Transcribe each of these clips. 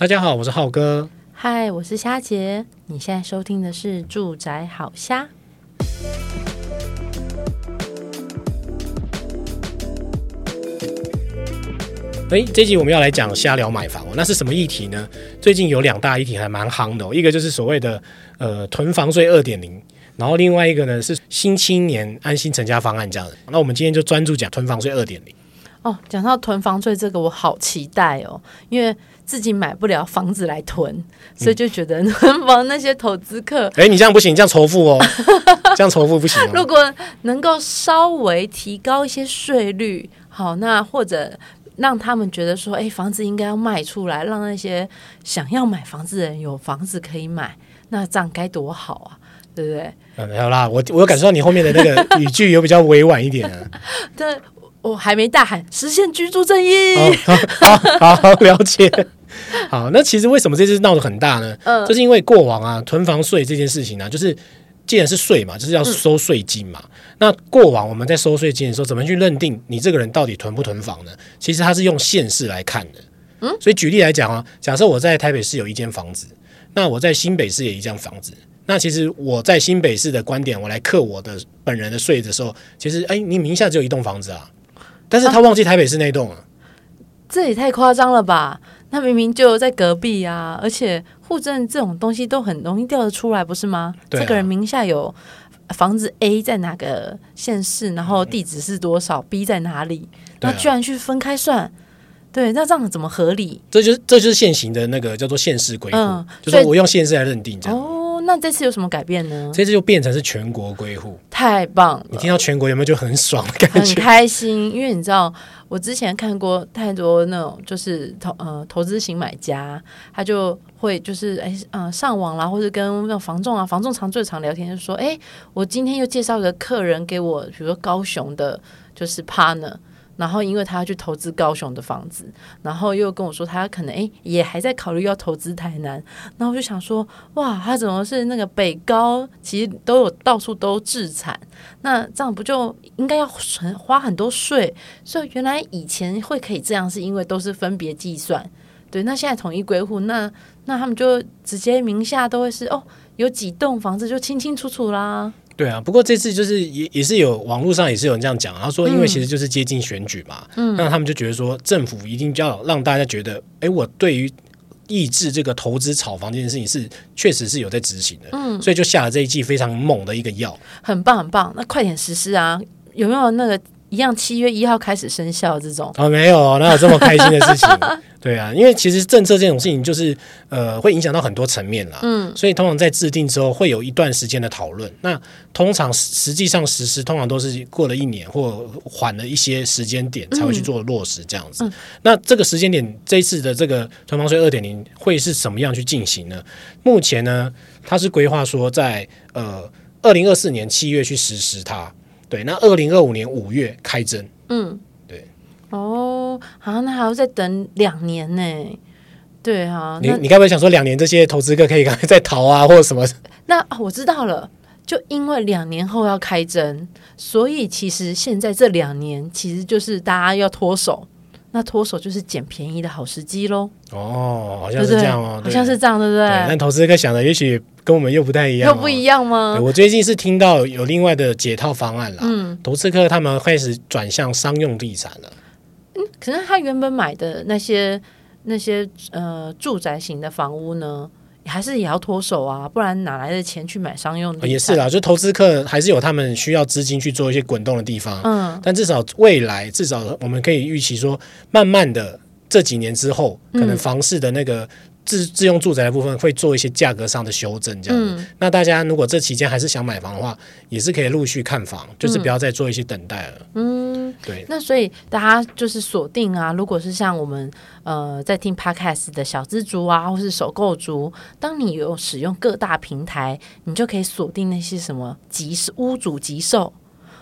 大家好，我是浩哥。嗨，我是虾姐。你现在收听的是《住宅好虾》。哎，这集我们要来讲瞎聊买房哦，那是什么议题呢？最近有两大议题还蛮夯的哦，一个就是所谓的呃囤房税二点零，然后另外一个呢是新青年安心成家方案这样的。那我们今天就专注讲囤房税二点零。哦，讲到囤房税这个，我好期待哦，因为。自己买不了房子来囤，所以就觉得 囤房那些投资客，哎、嗯，你这样不行，这样仇富哦，这样仇富不行、哦。如果能够稍微提高一些税率，好，那或者让他们觉得说，哎，房子应该要卖出来，让那些想要买房子的人有房子可以买，那这样该多好啊，对不对？嗯，好啦，我我有感受到你后面的那个语句有比较委婉一点啊。对，我还没大喊实现居住正义。哦、好，好，好，了解。好，那其实为什么这次闹得很大呢？嗯，就是因为过往啊，囤房税这件事情呢、啊，就是既然是税嘛，就是要收税金嘛。嗯、那过往我们在收税金的时候，怎么去认定你这个人到底囤不囤房呢？其实它是用县市来看的。嗯，所以举例来讲啊，假设我在台北市有一间房子，那我在新北市也有一间房子，那其实我在新北市的观点，我来克我的本人的税的时候，其实哎，你名下只有一栋房子啊，但是他忘记台北市那栋了，啊，这也太夸张了吧？那明明就在隔壁啊，而且户政这种东西都很容易调得出来，不是吗？啊。这个人名下有房子 A 在哪个县市，然后地址是多少，嗯，B 在哪里，那居然去分开算，对，那这样怎么合理？这就是这就是现行的那个叫做县市归户，嗯，就是我用县市来认定这样。哦。那这次有什么改变呢？这次就变成是全国归户，太棒了！你听到全国有没有就很爽的感觉？很开心，因为你知道，我之前看过太多那种就是投呃投资型买家，他就会就是哎呃上网啦，或者跟那种房仲啊，房仲常最常聊天就说，哎，我今天又介绍一个客人给我，比如说高雄的，就是 partner。然后，因为他要去投资高雄的房子，然后又跟我说他可能诶也还在考虑要投资台南。然后我就想说，哇，他怎么是那个北高？其实都有到处都置产，那这样不就应该要很花很多税？所以原来以前会可以这样，是因为都是分别计算。对，那现在统一归户，那那他们就直接名下都会是哦，有几栋房子就清清楚楚啦。对啊，不过这次就是也也是有网络上也是有人这样讲，他说因为其实就是接近选举嘛，嗯，那他们就觉得说政府一定要让大家觉得，哎，我对于抑制这个投资炒房这件事情是确实是有在执行的，嗯，所以就下了这一剂非常猛的一个药，很棒很棒，那快点实施啊！有没有那个？一样，七月一号开始生效这种啊，没有，哪有这么开心的事情？对啊，因为其实政策这种事情就是呃，会影响到很多层面啦。嗯，所以通常在制定之后会有一段时间的讨论。那通常实际上实施，通常都是过了一年或缓了一些时间点才会去做落实这样子。嗯嗯、那这个时间点，这一次的这个囤房税二点零会是什么样去进行呢？目前呢，它是规划说在呃二零二四年七月去实施它。对，那二零二五年五月开征，嗯，对，哦，啊，那还要再等两年呢，对啊，你你该不会想说两年这些投资客可以赶快再逃啊，或者什么？那、哦、我知道了，就因为两年后要开征，所以其实现在这两年其实就是大家要脱手。那脱手就是捡便宜的好时机喽。哦，好像是这样哦，好像是这样，对不对？但投资客想的也许跟我们又不太一样，又不一样吗？我最近是听到有另外的解套方案了。嗯，投资客他们开始转向商用地产了。嗯，可是他原本买的那些那些呃住宅型的房屋呢？还是也要脱手啊，不然哪来的钱去买商用的？也是啦，就投资客还是有他们需要资金去做一些滚动的地方。嗯，但至少未来，至少我们可以预期说，慢慢的这几年之后，可能房市的那个。自自用住宅的部分会做一些价格上的修正，这样子。嗯、那大家如果这期间还是想买房的话，也是可以陆续看房，就是不要再做一些等待了。嗯，对。那所以大家就是锁定啊，如果是像我们呃在听 Podcast 的小资族啊，或是首购族，当你有使用各大平台，你就可以锁定那些什么急屋主急售，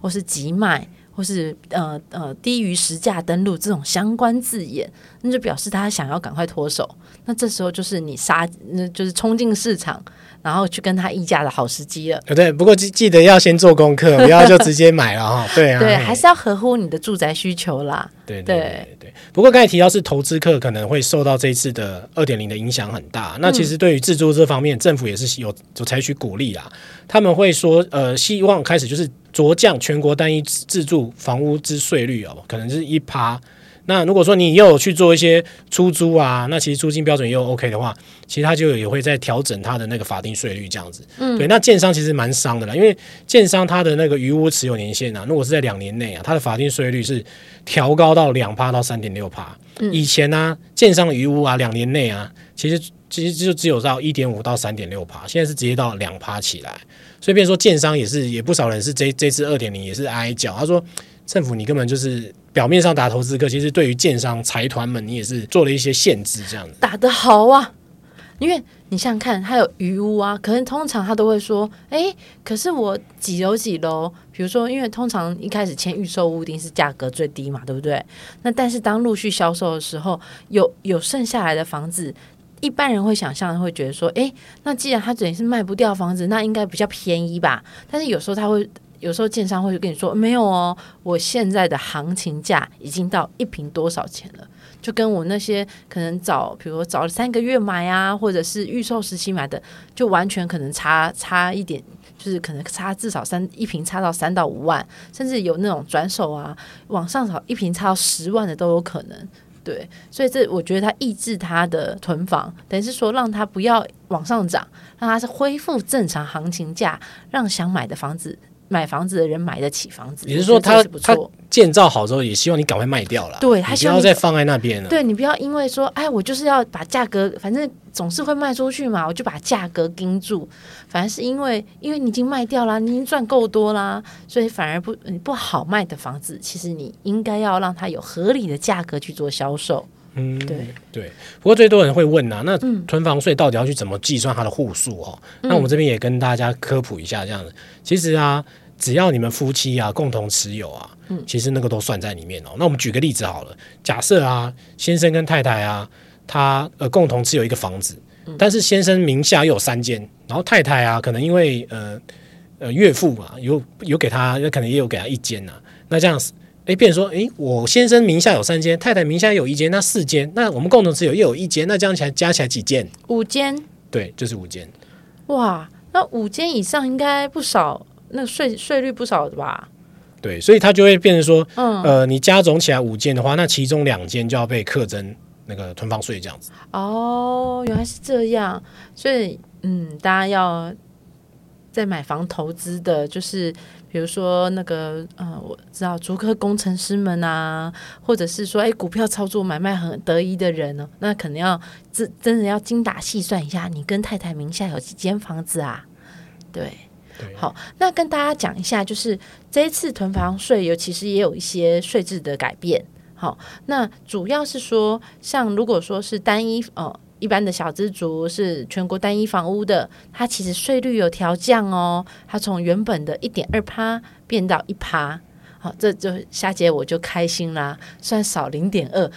或是急卖。或是呃呃低于实价登录这种相关字眼，那就表示他想要赶快脱手。那这时候就是你杀，那就是冲进市场，然后去跟他议价的好时机了。对，不过记记得要先做功课，不要就直接买了哈。对啊，对，还是要合乎你的住宅需求啦。对对对对。不过刚才提到是投资客可能会受到这一次的二点零的影响很大。那其实对于自住这方面，政府也是有有采取鼓励啦。他们会说，呃，希望开始就是酌降全国单一自住房屋之税率哦，可能是一趴。那如果说你又有去做一些出租啊，那其实租金标准又 OK 的话，其实它就也会在调整它的那个法定税率这样子。嗯，对，那建商其实蛮伤的啦，因为建商它的那个余屋持有年限啊，如果是在两年内啊，它的法定税率是调高到两趴到三点六趴。嗯，以前呢，啊，建商的余屋啊，两年内啊，其实其实就只有到一点五到三点六趴，现在是直接到两趴起来。所以，变成说建商也是也不少人是这这次二点零也是挨脚，他说政府你根本就是。表面上打投资客，其实对于建商财团们，你也是做了一些限制，这样子打得好啊。因为你想想看，他有余屋啊，可能通常他都会说，哎，可是我几楼几楼，比如说，因为通常一开始签预售屋一定是价格最低嘛，对不对？那但是当陆续销售的时候，有有剩下来的房子，一般人会想象会觉得说，哎，那既然他等于是卖不掉房子，那应该比较便宜吧？但是有时候他会。有时候建商会就跟你说没有哦，我现在的行情价已经到一平多少钱了，就跟我那些可能早，比如说早三个月买啊，或者是预售时期买的，就完全可能差差一点，就是可能差至少三一平差到三到五万，甚至有那种转手啊，往上炒一平差到十万的都有可能。对，所以这我觉得它抑制它的囤房，等于是说让它不要往上涨，让它是恢复正常行情价，让想买的房子。买房子的人买得起房子，也就是说他他建造好之后，也希望你赶快卖掉了。对，他不要再放在那边了。对，你不要因为说，哎，我就是要把价格，反正总是会卖出去嘛，我就把价格盯住。反而是因为，因为你已经卖掉了，你已经赚够多啦，所以反而不你不好卖的房子，其实你应该要让它有合理的价格去做销售。嗯，对对。不过最多人会问啊，那囤房税到底要去怎么计算它的户数哦？嗯、那我们这边也跟大家科普一下，这样子，其实啊。只要你们夫妻啊共同持有啊，嗯，其实那个都算在里面哦。那我们举个例子好了，假设啊，先生跟太太啊，他呃共同持有一个房子，但是先生名下又有三间，然后太太啊，可能因为呃呃岳父嘛，有有给他，可能也有给他一间呐、啊。那这样子，哎，变成说，哎，我先生名下有三间，太太名下有一间，那四间，那我们共同持有又有一间，那这样起来加起来几间？五间。对，就是五间。哇，那五间以上应该不少。那税税率不少的吧？对，所以它就会变成说，嗯，呃，你加总起来五间的话，那其中两间就要被课征那个囤房税这样子。哦，原来是这样，所以嗯，大家要在买房投资的，就是比如说那个，呃，我知道竹科工程师们啊，或者是说，哎，股票操作买卖很得意的人呢，那可能要真真的要精打细算一下，你跟太太名下有几间房子啊？对。好，那跟大家讲一下，就是这一次囤房税有其实也有一些税制的改变。好，那主要是说，像如果说是单一呃一般的小资族是全国单一房屋的，它其实税率有调降哦，它从原本的一点二趴变到一趴。好，这就夏姐我就开心啦，算少零点二。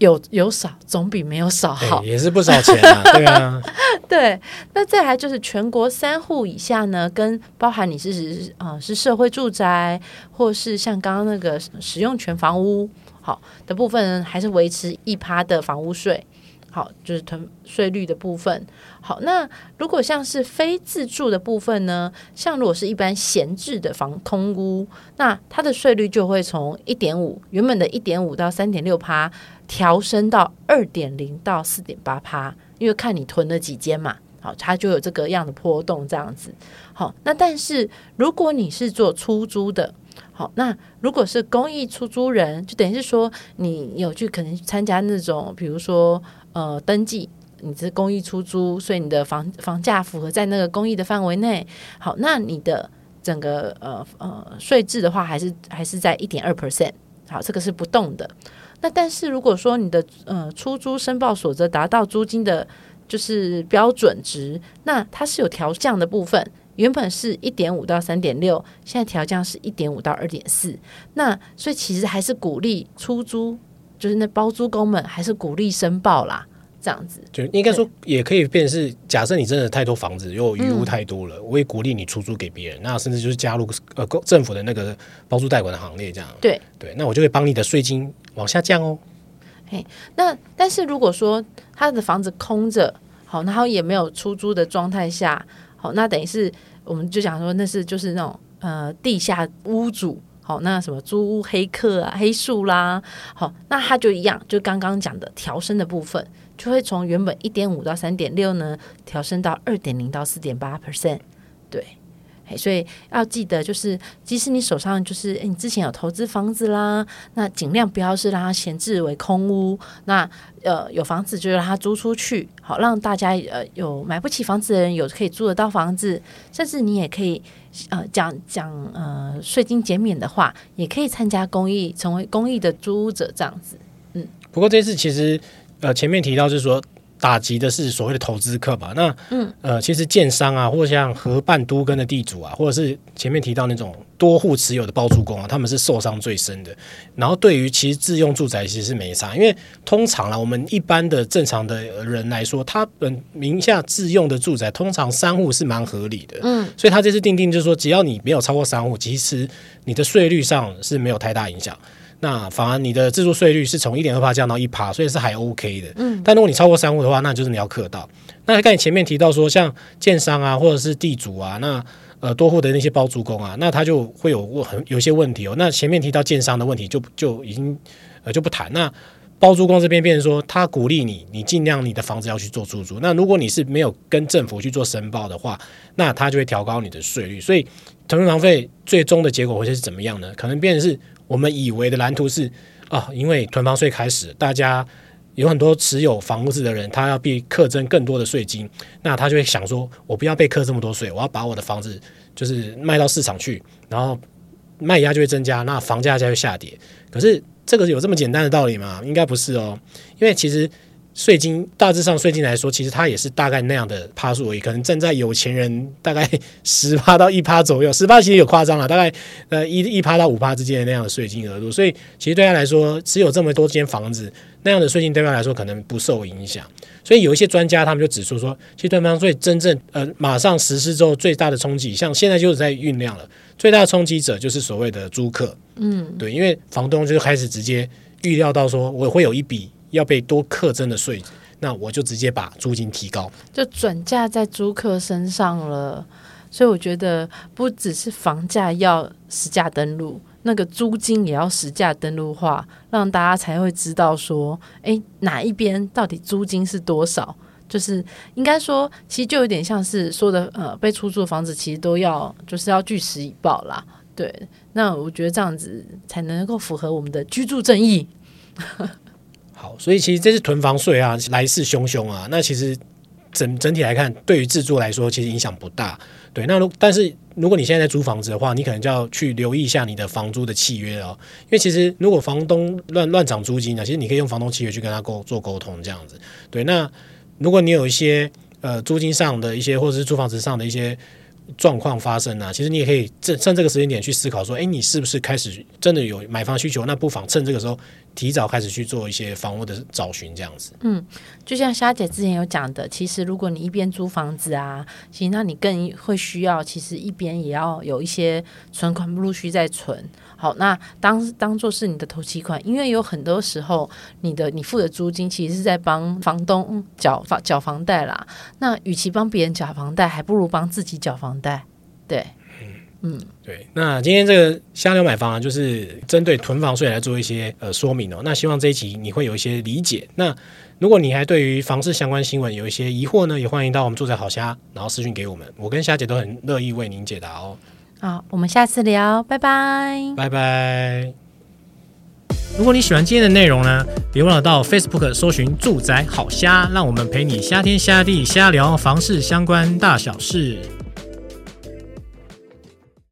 有有少总比没有少好，也是不少钱啊，对啊，对。那再来就是全国三户以下呢，跟包含你是啊、呃、是社会住宅，或是像刚刚那个使用权房屋好的部分，还是维持一趴的房屋税。好，就是囤税率的部分。好，那如果像是非自住的部分呢？像如果是一般闲置的房空屋，那它的税率就会从一点五，原本的一点五到三点六趴，调升到二点零到四点八趴，因为看你囤了几间嘛。好，它就有这个样的波动，这样子。好，那但是如果你是做出租的，好，那如果是公益出租人，就等于是说你有去可能参加那种，比如说。呃，登记你是公益出租，所以你的房房价符合在那个公益的范围内。好，那你的整个呃呃税制的话，还是还是在一点二 percent。好，这个是不动的。那但是如果说你的呃出租申报所得达到租金的，就是标准值，那它是有调降的部分。原本是一点五到三点六，现在调降是一点五到二点四。那所以其实还是鼓励出租。就是那包租公们还是鼓励申报啦，这样子就应该说也可以变成是，假设你真的太多房子，又余屋太多了，嗯、我也鼓励你出租给别人，那甚至就是加入呃政府的那个包租贷款的行列，这样。对对，那我就会帮你的税金往下降哦。嘿，那但是如果说他的房子空着，好，然后也没有出租的状态下，好，那等于是我们就想说那是就是那种呃地下屋主，好，那什么租屋黑客啊、黑数啦，好，那他就一样，就刚刚讲的调升的部分，就会从原本一点五到三点六呢，调升到二点零到四点八 percent，对。所以要记得，就是即使你手上就是你之前有投资房子啦，那尽量不要是让它闲置为空屋。那呃有房子就让它租出去，好让大家呃有买不起房子的人有可以租得到房子，甚至你也可以呃讲讲呃税金减免的话，也可以参加公益，成为公益的租屋者这样子。嗯，不过这次其实呃前面提到是说。打击的是所谓的投资客嘛？那嗯呃，其实建商啊，或者像合办都跟的地主啊，或者是前面提到那种多户持有的包租公啊，他们是受伤最深的。然后对于其实自用住宅其实是没差，因为通常啦，我们一般的正常的人来说，他本名下自用的住宅，通常三户是蛮合理的。嗯，所以他这次定定就是说，只要你没有超过三户，其实你的税率上是没有太大影响。那反而你的自住税率是从一点二趴降到一趴，所以是还 OK 的。嗯，但如果你超过三户的话，那就是你要克到。那刚才前面提到说，像建商啊，或者是地主啊，那呃多户的那些包租公啊，那他就会有很有些问题哦。那前面提到建商的问题就就已经呃就不谈。那包租公这边变成说，他鼓励你，你尽量你的房子要去做出租。那如果你是没有跟政府去做申报的话，那他就会调高你的税率。所以囤房费最终的结果会是怎么样呢？可能变成是。我们以为的蓝图是啊，因为囤房税开始，大家有很多持有房子的人，他要被课征更多的税金，那他就会想说，我不要被课这么多税，我要把我的房子就是卖到市场去，然后卖压就会增加，那房价就会下跌。可是这个有这么简单的道理吗？应该不是哦，因为其实。税金大致上税金来说，其实它也是大概那样的趴数而已，可能站在有钱人大概 十趴到一趴左右，十趴其实有夸张了，大概呃一一趴到五趴之间的那样的税金额度，所以其实对他来说，只有这么多间房子，那样的税金对他来说可能不受影响。所以有一些专家他们就指出说，其实对方税真正呃马上实施之后最大的冲击，像现在就是在酝酿了，最大的冲击者就是所谓的租客，嗯，对，因为房东就开始直接预料到说我会有一笔。要被多课征的税，那我就直接把租金提高，就转嫁在租客身上了。所以我觉得不只是房价要实价登录，那个租金也要实价登录化，让大家才会知道说，诶，哪一边到底租金是多少？就是应该说，其实就有点像是说的，呃，被出租的房子其实都要就是要据实以报啦。对，那我觉得这样子才能够符合我们的居住正义。好，所以其实这是囤房税啊，来势汹汹啊。那其实整整体来看，对于自住来说，其实影响不大。对，那如但是如果你现在在租房子的话，你可能就要去留意一下你的房租的契约哦。因为其实如果房东乱乱涨租金呢，其实你可以用房东契约去跟他沟做沟通，这样子。对，那如果你有一些呃租金上的一些，或者是租房子上的一些。状况发生呢、其实你也可以趁趁这个时间点去思考说，哎，你是不是开始真的有买房需求？那不妨趁这个时候提早开始去做一些房屋的找寻，这样子。嗯，就像虾姐之前有讲的，其实如果你一边租房子啊，其实那你更会需要，其实一边也要有一些存款陆续在存。好，那当当做是你的头期款，因为有很多时候，你的你付的租金其实是在帮房东缴房缴房贷啦。那与其帮别人缴房贷，还不如帮自己缴房贷。对，对。那今天这个瞎聊买房啊，就是针对囤房税来做一些呃说明哦。那希望这一集你会有一些理解。那如果你还对于房市相关新闻有一些疑惑呢，也欢迎到我们住宅好虾，然后私讯给我们，我跟虾姐都很乐意为您解答哦。好，我们下次聊，拜拜，拜拜。如果你喜欢今天的内容呢，别忘了到 Facebook 搜寻“住宅好虾”，让我们陪你瞎天瞎地瞎聊房事相关大小事。